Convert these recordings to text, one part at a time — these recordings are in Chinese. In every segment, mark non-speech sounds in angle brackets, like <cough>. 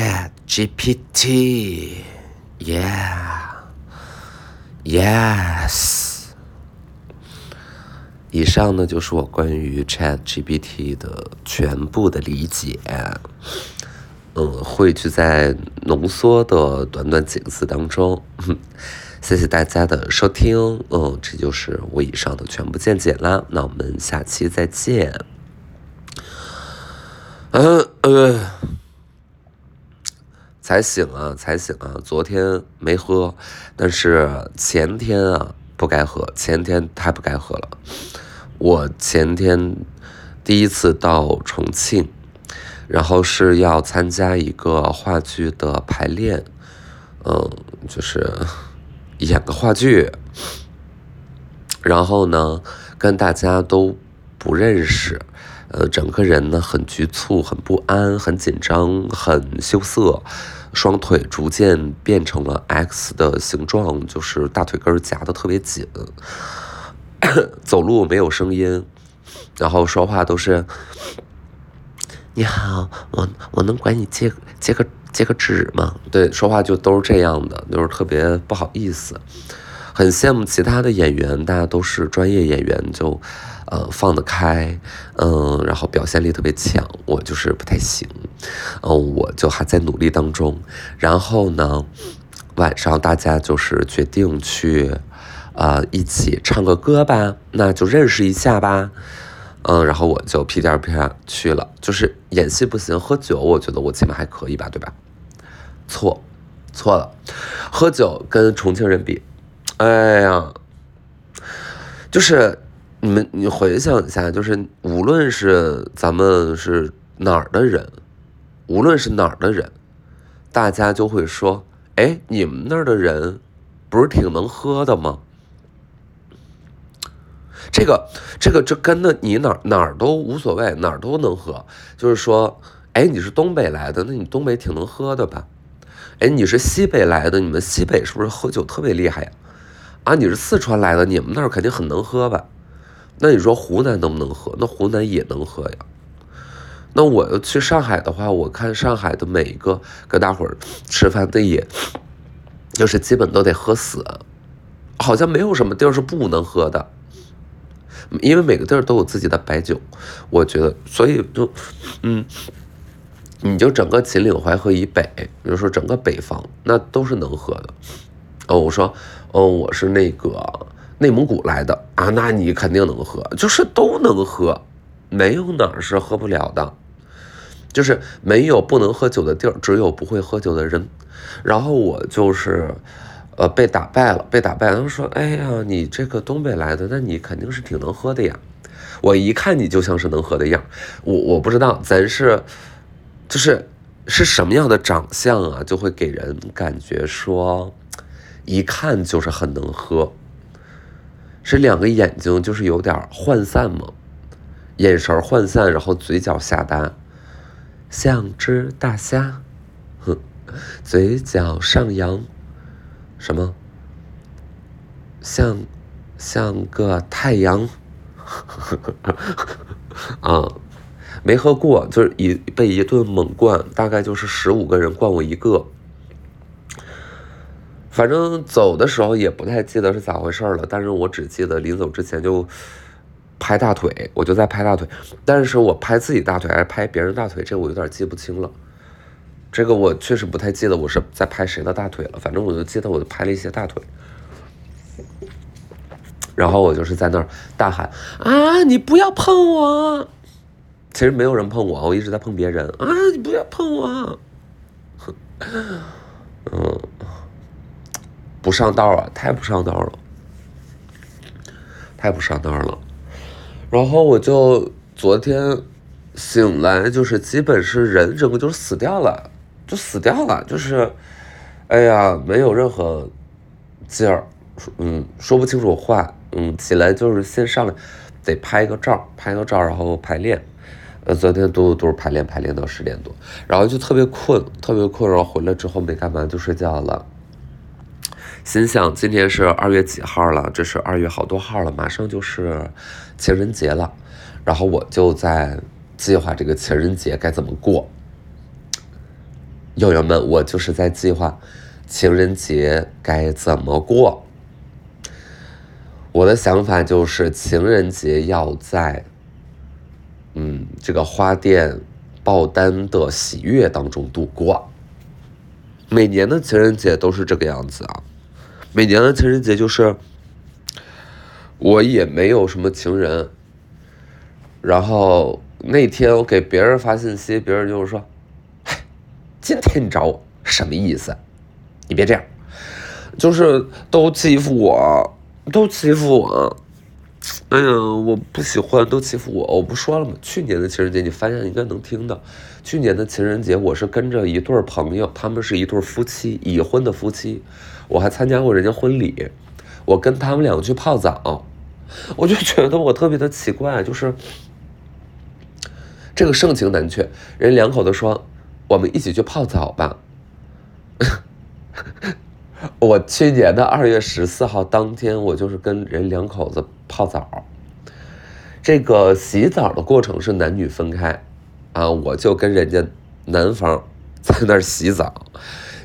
Chat GPT，Yeah，Yes。以上呢就是我关于 Chat GPT 的全部的理解。嗯，汇聚在浓缩的短短几个字当中。<laughs> 谢谢大家的收听。嗯，这就是我以上的全部见解啦。那我们下期再见。嗯呃，才醒啊，才醒啊！昨天没喝，但是前天啊不该喝，前天太不该喝了。我前天第一次到重庆，然后是要参加一个话剧的排练，嗯，就是演个话剧，然后呢跟大家都不认识。呃，整个人呢很局促、很不安、很紧张、很羞涩，双腿逐渐变成了 X 的形状，就是大腿根夹得特别紧，走路没有声音，然后说话都是“你好，我我能管你借借个借个纸吗？”对，说话就都是这样的，就是特别不好意思，很羡慕其他的演员，大家都是专业演员，就。呃，放得开，嗯，然后表现力特别强，我就是不太行，嗯，我就还在努力当中。然后呢，晚上大家就是决定去，呃，一起唱个歌吧，那就认识一下吧，嗯，然后我就屁颠屁颠去了。就是演戏不行，喝酒我觉得我起码还可以吧，对吧？错，错了，喝酒跟重庆人比，哎呀，就是。你们，你回想一下，就是无论是咱们是哪儿的人，无论是哪儿的人，大家就会说：“哎，你们那儿的人不是挺能喝的吗？”这个，这个，这跟的你哪儿哪儿都无所谓，哪儿都能喝。就是说，哎，你是东北来的，那你东北挺能喝的吧？哎，你是西北来的，你们西北是不是喝酒特别厉害呀？啊，你是四川来的，你们那儿肯定很能喝吧？那你说湖南能不能喝？那湖南也能喝呀。那我去上海的话，我看上海的每一个跟大伙儿吃饭的也，就是基本都得喝死，好像没有什么地儿是不能喝的，因为每个地儿都有自己的白酒。我觉得，所以就，嗯，你就整个秦岭淮河以北，比如说整个北方，那都是能喝的。哦，我说，哦，我是那个。内蒙古来的啊，那你肯定能喝，就是都能喝，没有哪儿是喝不了的，就是没有不能喝酒的地儿，只有不会喝酒的人。然后我就是，呃，被打败了，被打败。他们说：“哎呀，你这个东北来的，那你肯定是挺能喝的呀。”我一看你就像是能喝的样，我我不知道咱是，就是是什么样的长相啊，就会给人感觉说，一看就是很能喝。是两个眼睛，就是有点涣散嘛，眼神涣散，然后嘴角下耷，像只大虾，哼，嘴角上扬，什么？像像个太阳，<laughs> 啊，没喝过，就是一被一顿猛灌，大概就是十五个人灌我一个。反正走的时候也不太记得是咋回事了，但是我只记得临走之前就拍大腿，我就在拍大腿，但是我拍自己大腿还是拍别人大腿，这我有点记不清了。这个我确实不太记得我是在拍谁的大腿了，反正我就记得我拍了一些大腿，然后我就是在那儿大喊啊，你不要碰我！其实没有人碰我，我一直在碰别人啊，你不要碰我！<laughs> 嗯。不上道啊，太不上道了，太不上道了。然后我就昨天醒来，就是基本是人整个就死掉了，就死掉了，就是，哎呀，没有任何劲儿，嗯，说不清楚话，嗯，起来就是先上来得拍个照，拍个照，然后排练。呃，昨天都都是排练，排练到十点多，然后就特别困，特别困，然后回来之后没干嘛就睡觉了。心想今天是二月几号了？这是二月好多号了，马上就是情人节了。然后我就在计划这个情人节该怎么过。友友们，我就是在计划情人节该怎么过。我的想法就是情人节要在，嗯，这个花店爆单的喜悦当中度过。每年的情人节都是这个样子啊，每年的情人节就是我也没有什么情人，然后那天我给别人发信息，别人就是说：“今天你找我什么意思？你别这样，就是都欺负我。”都欺负我，哎呀，我不喜欢都欺负我，我不说了吗？去年的情人节你发现应该能听到，去年的情人节我是跟着一对朋友，他们是一对夫妻，已婚的夫妻，我还参加过人家婚礼，我跟他们两个去泡澡，我就觉得我特别的奇怪，就是这个盛情难却，人两口子说我们一起去泡澡吧。<laughs> 我去年的二月十四号当天，我就是跟人两口子泡澡。这个洗澡的过程是男女分开，啊，我就跟人家男方 <laughs> 在那儿洗澡，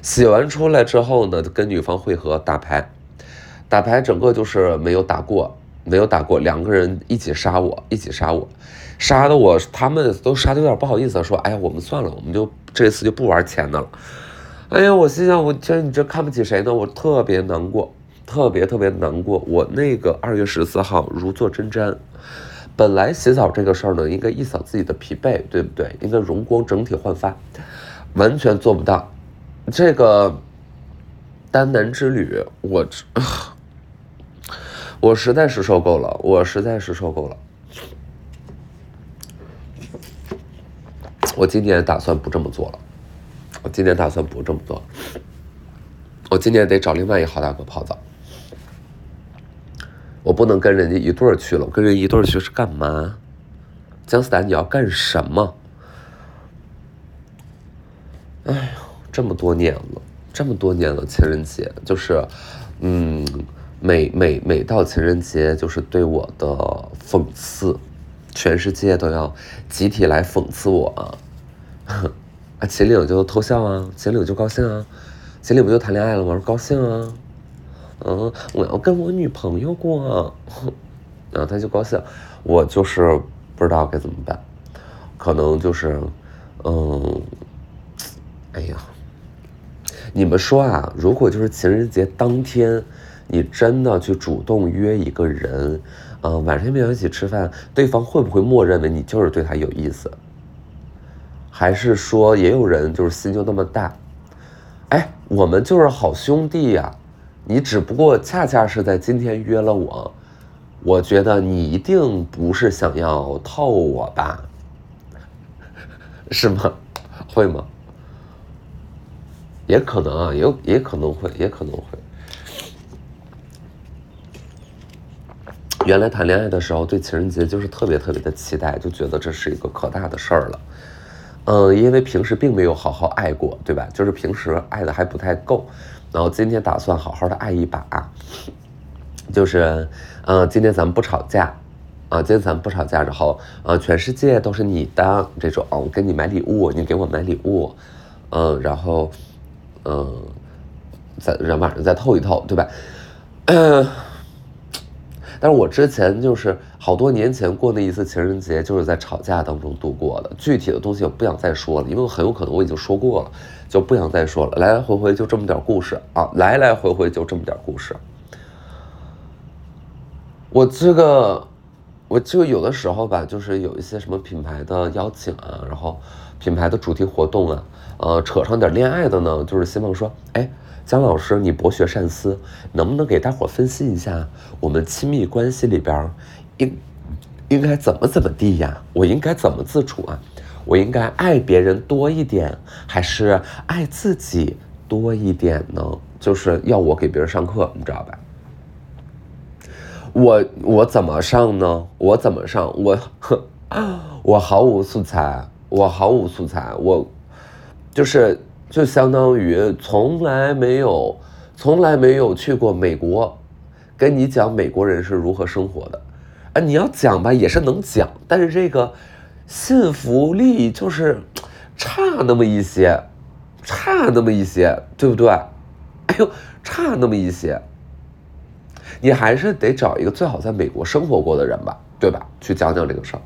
洗完出来之后呢，跟女方汇合打牌，打牌整个就是没有打过，没有打过，两个人一起杀我，一起杀我，杀的我他们都杀的有点不好意思，说，哎呀，我们算了，我们就这次就不玩钱的了。哎呀，我心想，我天你这看不起谁呢？我特别难过，特别特别难过。我那个二月十四号如坐针毡，本来洗澡这个事儿呢，应该一扫自己的疲惫，对不对？应该容光整体焕发，完全做不到。这个单男之旅，我我实在是受够了，我实在是受够了。我今年打算不这么做了。我今年打算不这么做，我今年得找另外一个好大哥泡澡，我不能跟人家一对儿去了，我跟人一对儿去是干嘛？姜思达，你要干什么？哎呦，这么多年了，这么多年了，情人节就是，嗯，每每每到情人节就是对我的讽刺，全世界都要集体来讽刺我。<laughs> 啊，秦岭就偷笑啊，秦岭就高兴啊，秦岭不就谈恋爱了吗？高兴啊，嗯，我要跟我女朋友过，<laughs> 然后他就高兴，我就是不知道该怎么办，可能就是，嗯，哎呀，你们说啊，如果就是情人节当天，你真的去主动约一个人，嗯，晚上要不要一起吃饭？对方会不会默认为你就是对他有意思？还是说，也有人就是心就那么大，哎，我们就是好兄弟呀，你只不过恰恰是在今天约了我，我觉得你一定不是想要套我吧，是吗？会吗？也可能啊，也也可能会，也可能会。原来谈恋爱的时候，对情人节就是特别特别的期待，就觉得这是一个可大的事儿了。嗯，因为平时并没有好好爱过，对吧？就是平时爱的还不太够，然后今天打算好好的爱一把，就是，嗯，今天咱们不吵架，啊，今天咱们不吵架，然后，呃，全世界都是你的这种，我给你买礼物，你给我买礼物，嗯，然后，嗯，再让晚上再透一透，对吧？嗯。但是我之前就是好多年前过那一次情人节，就是在吵架当中度过的。具体的东西我不想再说了，因为很有可能我已经说过了，就不想再说了。来来回回就这么点故事啊，来来回回就这么点故事。我这个，我就有的时候吧，就是有一些什么品牌的邀请啊，然后品牌的主题活动啊，呃，扯上点恋爱的呢，就是希望说，哎。姜老师，你博学善思，能不能给大伙分析一下，我们亲密关系里边应应该怎么怎么地呀？我应该怎么自处啊？我应该爱别人多一点，还是爱自己多一点呢？就是要我给别人上课，你知道吧？我我怎么上呢？我怎么上？我我毫无素材，我毫无素材，我就是。就相当于从来没有，从来没有去过美国，跟你讲美国人是如何生活的，啊，你要讲吧也是能讲，但是这个信服力就是差那么一些，差那么一些，对不对？哎呦，差那么一些，你还是得找一个最好在美国生活过的人吧，对吧？去讲讲这个事儿。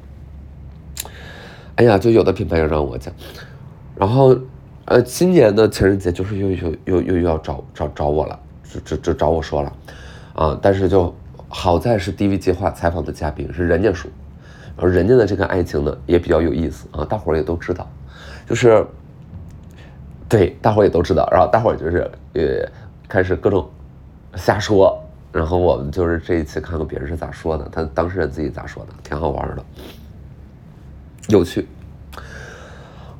哎呀，就有的品牌要让我讲，然后，呃，今年的情人节就是又又又又要找找找我了，就就就找我说了，啊，但是就好在是 DV 计划采访的嘉宾是人家说，然后人家的这个爱情呢也比较有意思啊，大伙儿也都知道，就是，对，大伙儿也都知道，然后大伙儿就是呃开始各种瞎说，然后我们就是这一期看看别人是咋说的，他当事人自己咋说的，挺好玩的。有趣，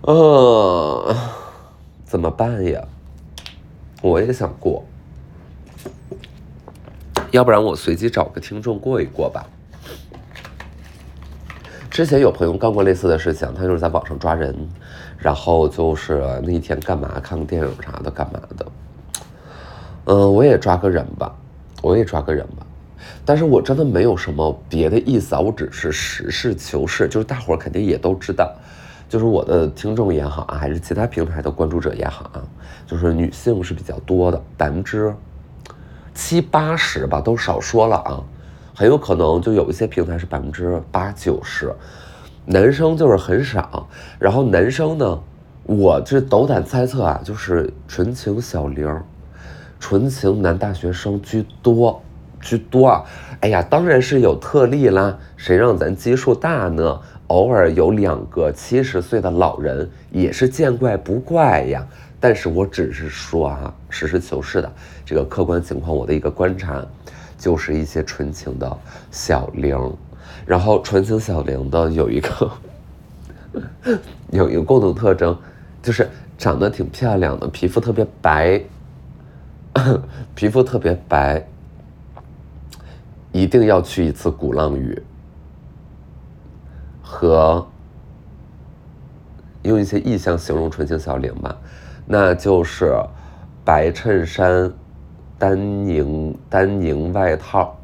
呃，怎么办呀？我也想过，要不然我随机找个听众过一过吧。之前有朋友干过类似的事情，他就是在网上抓人，然后就是那一天干嘛看个电影啥的干嘛的。嗯，我也抓个人吧，我也抓个人吧。但是我真的没有什么别的意思啊，我只是实事求是，就是大伙儿肯定也都知道，就是我的听众也好啊，还是其他平台的关注者也好啊，就是女性是比较多的，百分之七八十吧，都少说了啊，很有可能就有一些平台是百分之八九十，男生就是很少，然后男生呢，我这斗胆猜测啊，就是纯情小玲，纯情男大学生居多。居多啊，哎呀，当然是有特例啦，谁让咱基数大呢？偶尔有两个七十岁的老人也是见怪不怪呀。但是我只是说啊，实事求是的这个客观情况，我的一个观察，就是一些纯情的小玲，然后纯情小玲的有一个有一个共同特征，就是长得挺漂亮的，皮肤特别白，<coughs> 皮肤特别白。一定要去一次鼓浪屿，和用一些意象形容纯情小玲吧，那就是白衬衫、丹宁丹宁外套，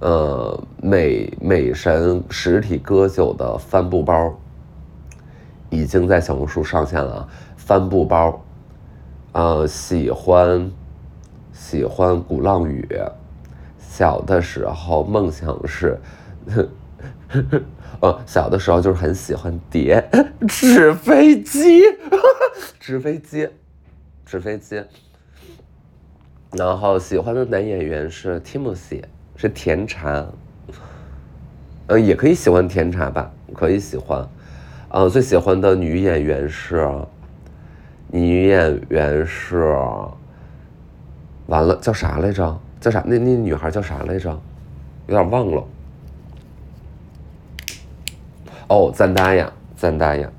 呃，美美神实体割韭的帆布包，已经在小红书上线了。帆布包，呃，喜欢喜欢鼓浪屿。小的时候梦想是，呃，小的时候就是很喜欢叠纸飞机，<laughs> 纸飞机，纸飞机。然后喜欢的男演员是 Timothy，是甜茶。嗯，也可以喜欢甜茶吧，可以喜欢。呃，最喜欢的女演员是，女演员是，完了叫啥来着？叫啥？那那女孩叫啥来着？有点忘了。哦，赞达雅，赞达雅。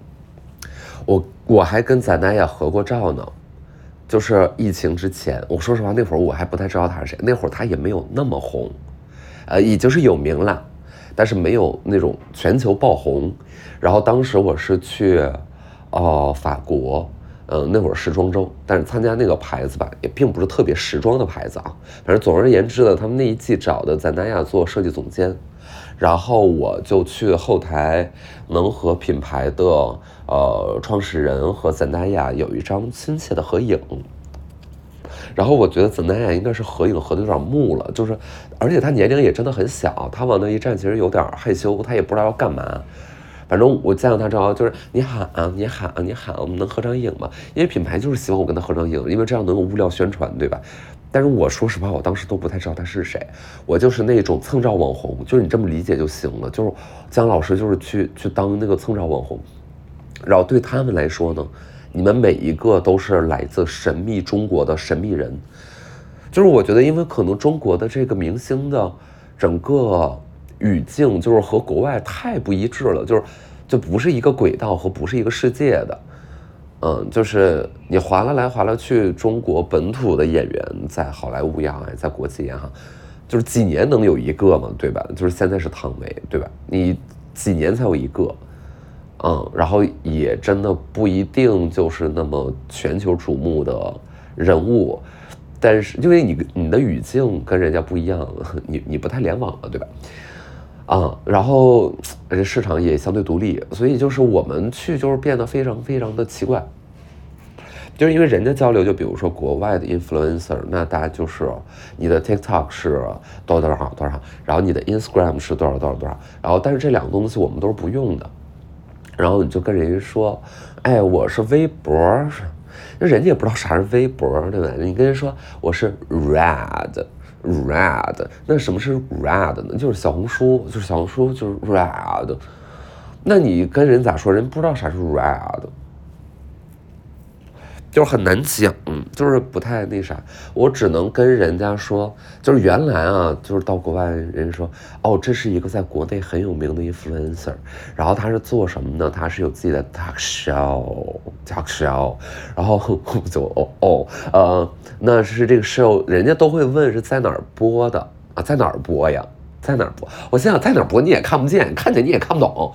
我我还跟赞达雅合过照呢，就是疫情之前。我说实话，那会儿我还不太知道他是谁。那会儿他也没有那么红，呃，已经是有名了，但是没有那种全球爆红。然后当时我是去，哦，法国。嗯，那会儿时装周，但是参加那个牌子吧，也并不是特别时装的牌子啊。反正总而言之呢，他们那一季找的在南亚做设计总监，然后我就去后台，能和品牌的呃创始人和赞达亚有一张亲切的合影。然后我觉得赞达亚应该是合影合的有点木了，就是，而且他年龄也真的很小，他往那一站其实有点害羞，他也不知道要干嘛。反正我见到他之后，就是你喊啊，你喊啊，你喊，我们能合张影吗？因为品牌就是希望我跟他合张影，因为这样能有物料宣传，对吧？但是我说实话，我当时都不太知道他是谁，我就是那种蹭照网红，就是你这么理解就行了。就是姜老师就是去去当那个蹭照网红，然后对他们来说呢，你们每一个都是来自神秘中国的神秘人，就是我觉得，因为可能中国的这个明星的整个。语境就是和国外太不一致了，就是就不是一个轨道和不是一个世界的，嗯，就是你划了来划了去，中国本土的演员在好莱坞也好，在国际也好，就是几年能有一个嘛，对吧？就是现在是汤唯，对吧？你几年才有一个，嗯，然后也真的不一定就是那么全球瞩目的人物，但是因为你你的语境跟人家不一样，<laughs> 你你不太联网了，对吧？啊，然后而且市场也相对独立，所以就是我们去就是变得非常非常的奇怪，就是因为人家交流，就比如说国外的 influencer，那大家就是你的 TikTok 是多少多少多少，然后你的 Instagram 是多少多少多少，然后但是这两个东西我们都是不用的，然后你就跟人家说，哎，我是微博，人家也不知道啥是微博，对吧？你跟人说我是 Red。Red，那什么是 Red 呢？就是小红书，就是小红书就是 Red。那你跟人咋说？人不知道啥是 Red。就是很难讲，就是不太那啥，我只能跟人家说，就是原来啊，就是到国外，人家说，哦，这是一个在国内很有名的 influencer，然后他是做什么呢？他是有自己的 talk show，talk show，然后我就哦哦，呃，那是这个 show，人家都会问是在哪儿播的啊，在哪儿播呀，在哪儿播？我心想在哪儿播你也看不见，看见你也看不懂，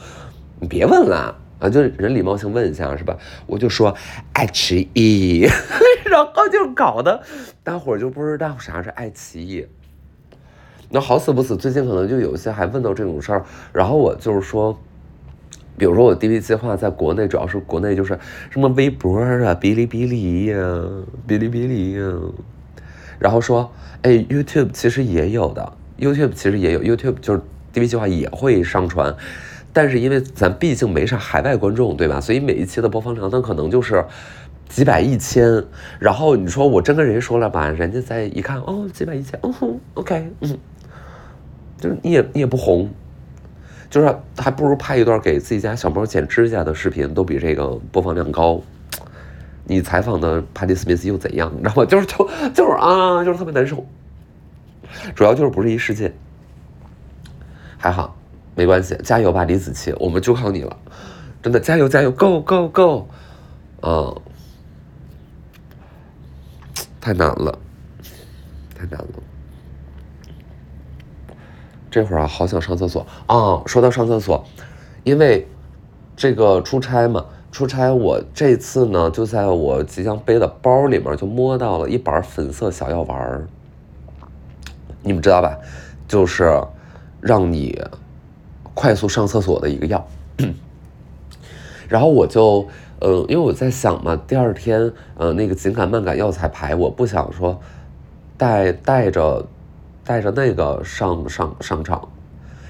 你别问了。啊，就是人礼貌性问一下是吧？我就说爱奇艺，<laughs> 然后就搞得大伙儿就不知道啥是爱奇艺。那好死不死，最近可能就有一些还问到这种事儿，然后我就是说，比如说我 DV 计划在国内，主要是国内就是什么微博啊、哔哩哔哩呀、哔哩哔哩呀，然后说，哎，YouTube 其实也有的，YouTube 其实也有，YouTube 就是 DV 计划也会上传。但是因为咱毕竟没啥海外观众，对吧？所以每一期的播放量那可能就是几百一千。然后你说我真跟人家说了吧，人家再一看，哦，几百一千，嗯哼，OK，嗯，就是你也你也不红，就是还不如拍一段给自己家小猫剪指甲的视频，都比这个播放量高。你采访的帕蒂斯密斯又怎样？你知道吗？就是就就是啊，就是特别难受。主要就是不是一世界，还好。没关系，加油吧，李子柒，我们就靠你了，真的加油加油，Go Go Go，嗯，太难了，太难了，这会儿啊，好想上厕所啊！说到上厕所，因为这个出差嘛，出差我这次呢，就在我即将背的包里面就摸到了一板粉色小药丸儿，你们知道吧？就是让你。快速上厕所的一个药，然后我就呃，因为我在想嘛，第二天呃那个紧赶慢赶药材排，我不想说带带着带着那个上上上场，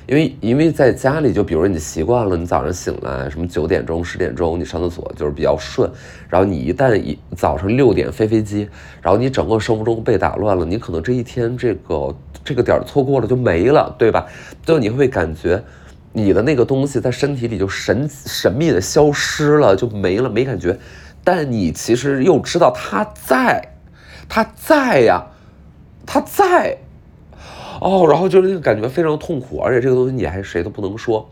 因为因为在家里就比如你习惯了，你早上醒来什么九点钟十点钟你上厕所就是比较顺，然后你一旦一早上六点飞飞机，然后你整个生物钟被打乱了，你可能这一天这个这个点错过了就没了，对吧？就你会感觉。你的那个东西在身体里就神神秘的消失了，就没了，没感觉。但你其实又知道它在，它在呀，它在。哦，然后就是那个感觉非常痛苦，而且这个东西你还谁都不能说。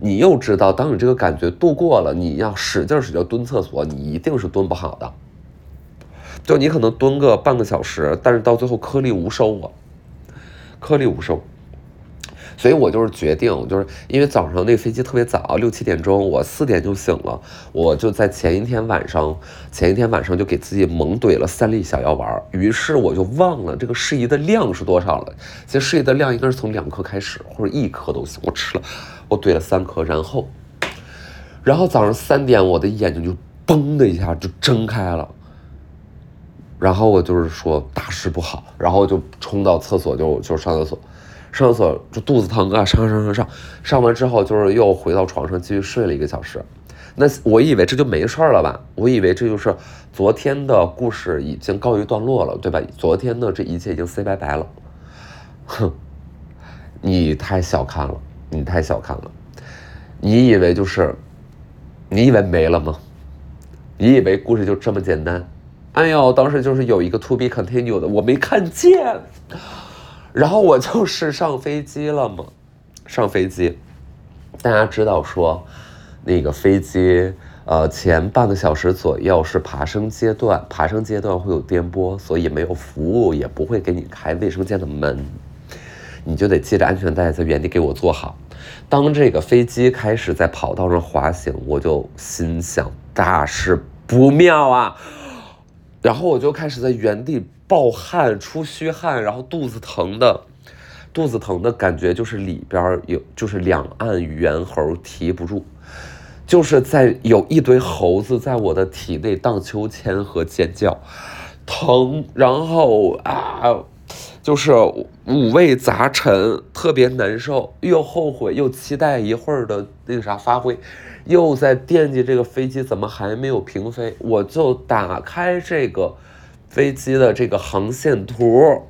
你又知道，当你这个感觉度过了，你要使劲使劲蹲厕所，你一定是蹲不好的。就你可能蹲个半个小时，但是到最后颗粒无收啊，颗粒无收。所以我就是决定，就是因为早上那个飞机特别早，六七点钟，我四点就醒了，我就在前一天晚上，前一天晚上就给自己猛怼了三粒小药丸，于是我就忘了这个适宜的量是多少了。其实适宜的量应该是从两颗开始，或者一颗都行。我吃了，我怼了三颗，然后，然后早上三点我的眼睛就嘣的一下就睁开了，然后我就是说大事不好，然后就冲到厕所就就上厕所。上厕所就肚子疼啊，上上上上，上完之后就是又回到床上继续睡了一个小时。那我以为这就没事了吧？我以为这就是昨天的故事已经告一段落了，对吧？昨天的这一切已经 say 拜拜了。哼，你太小看了，你太小看了。你以为就是，你以为没了吗？你以为故事就这么简单？哎呦，当时就是有一个 to be continued，我没看见。然后我就是上飞机了嘛，<laughs> 上飞机，大家知道说，那个飞机呃前半个小时左右是爬升阶段，爬升阶段会有颠簸，所以没有服务，也不会给你开卫生间的门，你就得系着安全带在原地给我坐好。当这个飞机开始在跑道上滑行，我就心想大事不妙啊，然后我就开始在原地。暴汗、出虚汗，然后肚子疼的，肚子疼的感觉就是里边有，就是两岸猿猴提不住，就是在有一堆猴子在我的体内荡秋千和尖叫，疼，然后啊，就是五味杂陈，特别难受，又后悔又期待一会儿的那个啥发挥，又在惦记这个飞机怎么还没有平飞，我就打开这个飞机的这个航线图。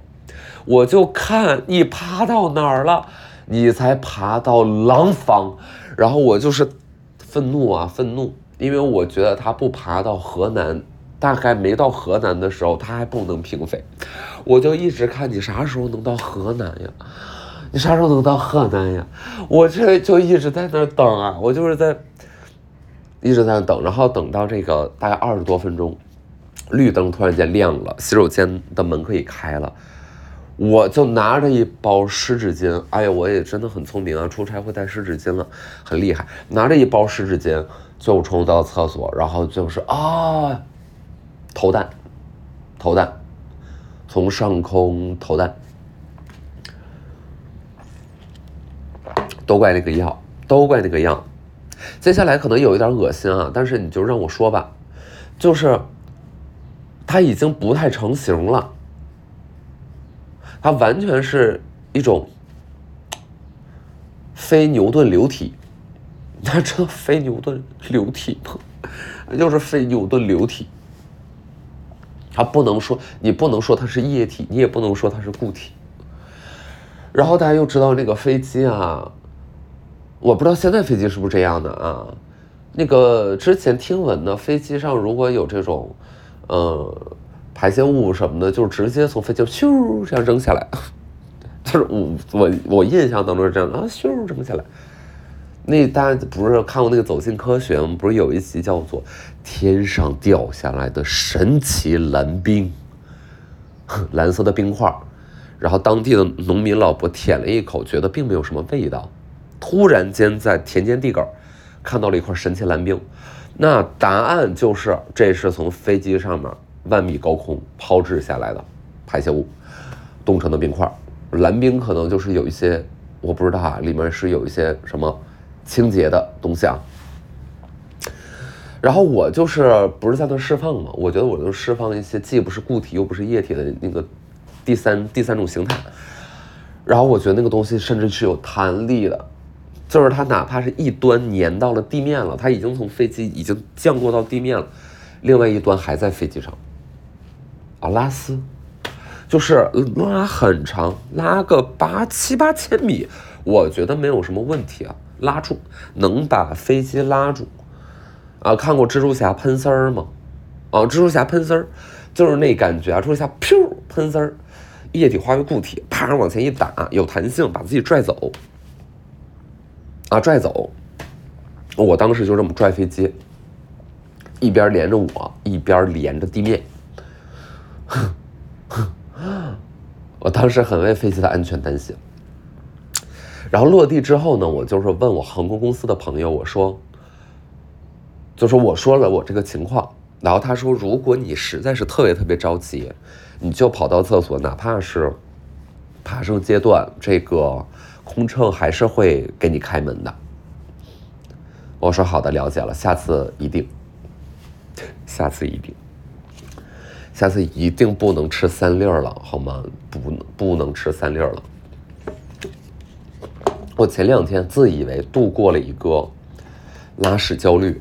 我就看你爬到哪儿了，你才爬到廊坊，然后我就是愤怒啊，愤怒，因为我觉得他不爬到河南，大概没到河南的时候，他还不能平飞，我就一直看你啥时候能到河南呀？你啥时候能到河南呀？我这就一直在那等啊，我就是在一直在那等，然后等到这个大概二十多分钟，绿灯突然间亮了，洗手间的门可以开了。我就拿着一包湿纸巾，哎呀，我也真的很聪明啊，出差会带湿纸巾了，很厉害。拿着一包湿纸巾就冲到厕所，然后就是啊，投弹，投弹，从上空投弹，都怪那个药，都怪那个药。接下来可能有一点恶心啊，但是你就让我说吧，就是它已经不太成型了。它完全是一种非牛顿流体，它这非牛顿流体吗？就是非牛顿流体。它不能说，你不能说它是液体，你也不能说它是固体。然后大家又知道那个飞机啊，我不知道现在飞机是不是这样的啊？那个之前听闻的飞机上如果有这种，呃。排泄物什么的，就是直接从飞机咻这样扔下来，<laughs> 就是我我我印象当中是这样啊，咻扔下来。那大家不是看过那个《走进科学》吗？不是有一集叫做《天上掉下来的神奇蓝冰》，<laughs> 蓝色的冰块，然后当地的农民老伯舔了一口，觉得并没有什么味道，突然间在田间地埂看到了一块神奇蓝冰，那答案就是这是从飞机上面。万米高空抛掷下来的排泄物冻成的冰块，蓝冰可能就是有一些我不知道啊，里面是有一些什么清洁的东西啊。然后我就是不是在那释放嘛？我觉得我就释放一些既不是固体又不是液体的那个第三第三种形态。然后我觉得那个东西甚至是有弹力的，就是它哪怕是一端粘到了地面了，它已经从飞机已经降落到地面了，另外一端还在飞机上。啊，拉丝，就是拉很长，拉个八七八千米，我觉得没有什么问题啊，拉住，能把飞机拉住。啊，看过蜘蛛侠喷丝儿吗？啊，蜘蛛侠喷丝儿，就是那感觉啊，蜘蛛侠噗喷丝儿，液体化为固体，啪往前一打，有弹性，把自己拽走。啊，拽走，我当时就这么拽飞机，一边连着我，一边连着地面。<laughs> 我当时很为飞机的安全担心。然后落地之后呢，我就是问我航空公司的朋友，我说，就是我说了我这个情况，然后他说，如果你实在是特别特别着急，你就跑到厕所，哪怕是爬升阶段，这个空乘还是会给你开门的。我说好的，了解了，下次一定，下次一定。下次一定不能吃三粒儿了，好吗？不能不能吃三粒儿了。我前两天自以为度过了一个拉屎焦虑，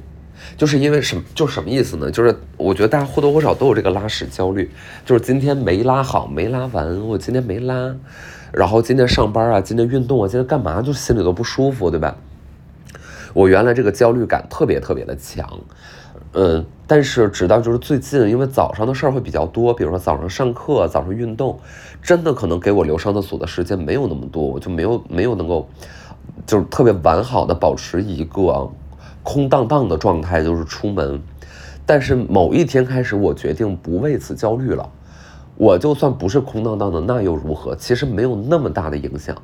就是因为什么？就什么意思呢？就是我觉得大家或多或少都有这个拉屎焦虑，就是今天没拉好，没拉完，我今天没拉，然后今天上班啊，今天运动啊，今天干嘛就心里都不舒服，对吧？我原来这个焦虑感特别特别的强。嗯，但是直到就是最近，因为早上的事儿会比较多，比如说早上上课、早上运动，真的可能给我留上厕所的时间没有那么多，我就没有没有能够，就是特别完好的保持一个空荡荡的状态，就是出门。但是某一天开始，我决定不为此焦虑了，我就算不是空荡荡的，那又如何？其实没有那么大的影响。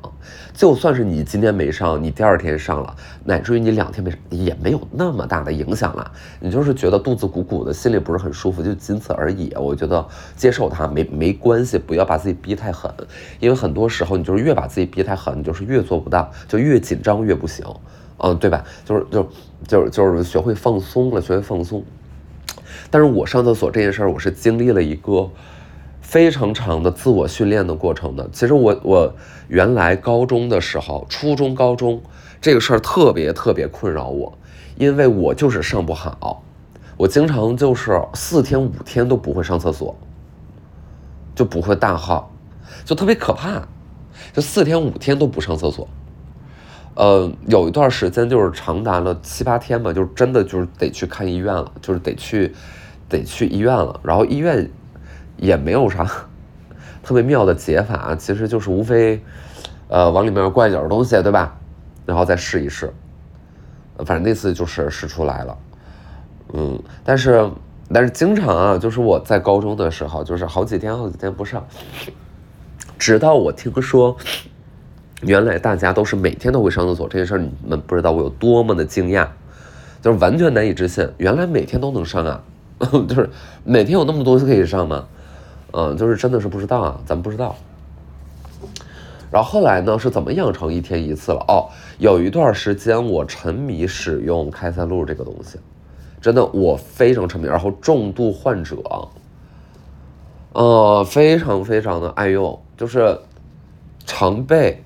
就算是你今天没上，你第二天上了，乃至于你两天没上，也没有那么大的影响了。你就是觉得肚子鼓鼓的，心里不是很舒服，就仅此而已。我觉得接受它没没关系，不要把自己逼太狠，因为很多时候你就是越把自己逼太狠，你就是越做不到，就越紧张越不行。嗯，对吧？就是就就就是学会放松了，学会放松。但是我上厕所这件事儿，我是经历了一个。非常长的自我训练的过程的。其实我我原来高中的时候，初中、高中这个事儿特别特别困扰我，因为我就是上不好，我经常就是四天五天都不会上厕所，就不会大号，就特别可怕，就四天五天都不上厕所。呃，有一段时间就是长达了七八天吧，就真的就是得去看医院了，就是得去得去医院了，然后医院。也没有啥特别妙的解法，其实就是无非，呃，往里面灌一点东西，对吧？然后再试一试。反正那次就是试出来了，嗯，但是但是经常啊，就是我在高中的时候，就是好几天好几天不上，直到我听说，原来大家都是每天都会上厕所这件事儿，你们不知道我有多么的惊讶，就是完全难以置信，原来每天都能上啊，<laughs> 就是每天有那么多可以上吗？嗯，就是真的是不知道啊，咱不知道。然后后来呢，是怎么养成一天一次了？哦，有一段时间我沉迷使用开塞露这个东西，真的我非常沉迷。然后重度患者，呃，非常非常的爱用，就是常备。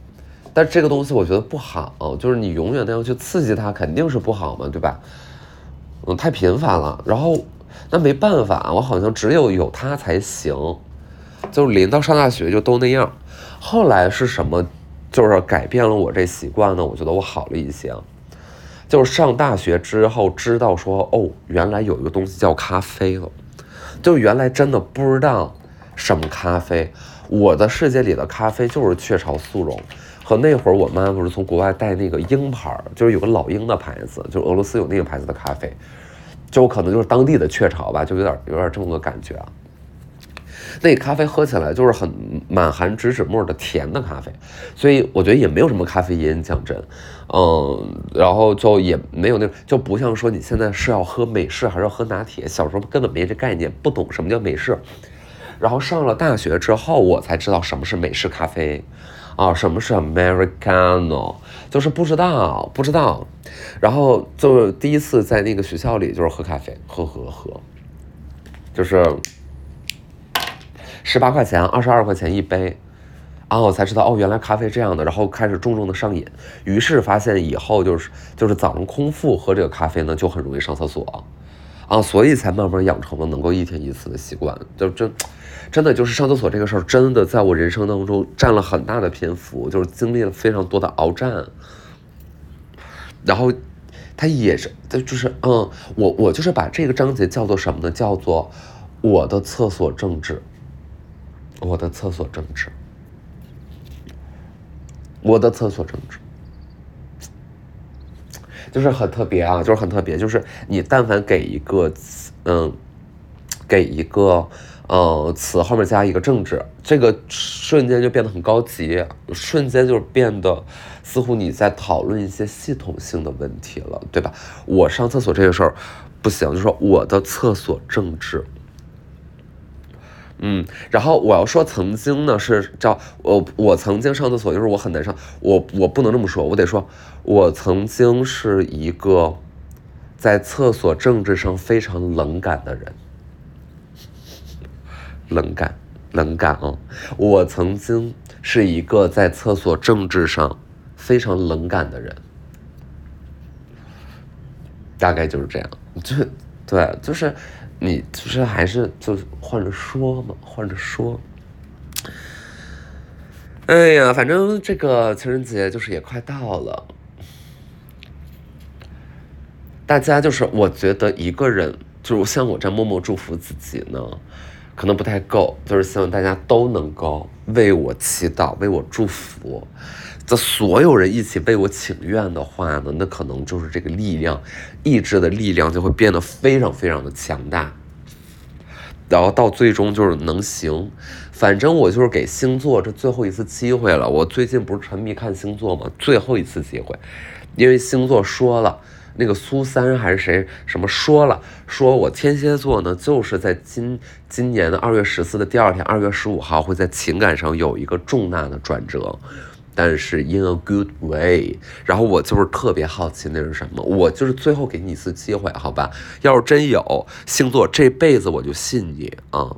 但这个东西我觉得不好，就是你永远都要去刺激它，肯定是不好嘛，对吧？嗯，太频繁了。然后。那没办法，我好像只有有它才行，就是临到上大学就都那样。后来是什么，就是改变了我这习惯呢？我觉得我好了一些，就是上大学之后知道说，哦，原来有一个东西叫咖啡了，就原来真的不知道什么咖啡。我的世界里的咖啡就是雀巢速溶，和那会儿我妈不是从国外带那个鹰牌，就是有个老鹰的牌子，就俄罗斯有那个牌子的咖啡。就可能就是当地的雀巢吧，就有点有点这么个感觉啊。那咖啡喝起来就是很满含植脂末的甜的咖啡，所以我觉得也没有什么咖啡因，讲真，嗯，然后就也没有那就不像说你现在是要喝美式还是要喝拿铁，小时候根本没这概念，不懂什么叫美式。然后上了大学之后，我才知道什么是美式咖啡，啊，什么是 Americano。就是不知道，不知道，然后就第一次在那个学校里，就是喝咖啡，喝喝喝，就是十八块钱，二十二块钱一杯，啊，我才知道哦，原来咖啡这样的，然后开始重重的上瘾，于是发现以后就是就是早上空腹喝这个咖啡呢，就很容易上厕所，啊，所以才慢慢养成了能够一天一次的习惯，就真。真的就是上厕所这个事儿，真的在我人生当中占了很大的篇幅，就是经历了非常多的鏖战。然后，他也是，他就是嗯，我我就是把这个章节叫做什么呢？叫做我的厕所政治。我的厕所政治。我的厕所政治。就是很特别啊，就是很特别，就是你但凡给一个嗯，给一个。呃，词后面加一个政治，这个瞬间就变得很高级，瞬间就变得似乎你在讨论一些系统性的问题了，对吧？我上厕所这个事儿不行，就说我的厕所政治，嗯，然后我要说曾经呢是叫我我曾经上厕所就是我很难上，我我不能这么说，我得说我曾经是一个在厕所政治上非常冷感的人。冷感，冷感哦！我曾经是一个在厕所政治上非常冷感的人，大概就是这样。就对，就是你，就是还是就换着说嘛，换着说。哎呀，反正这个情人节就是也快到了，大家就是我觉得一个人，就是像我这样默默祝福自己呢。可能不太够，就是希望大家都能够为我祈祷，为我祝福。这所有人一起为我请愿的话呢，那可能就是这个力量，意志的力量就会变得非常非常的强大。然后到最终就是能行。反正我就是给星座这最后一次机会了。我最近不是沉迷看星座吗？最后一次机会，因为星座说了，那个苏三还是谁什么说了，说我天蝎座呢，就是在今今年的二月十四的第二天，二月十五号会在情感上有一个重大的转折。但是 in a good way，然后我就是特别好奇那是什么，我就是最后给你一次机会，好吧？要是真有星座，这辈子我就信你啊。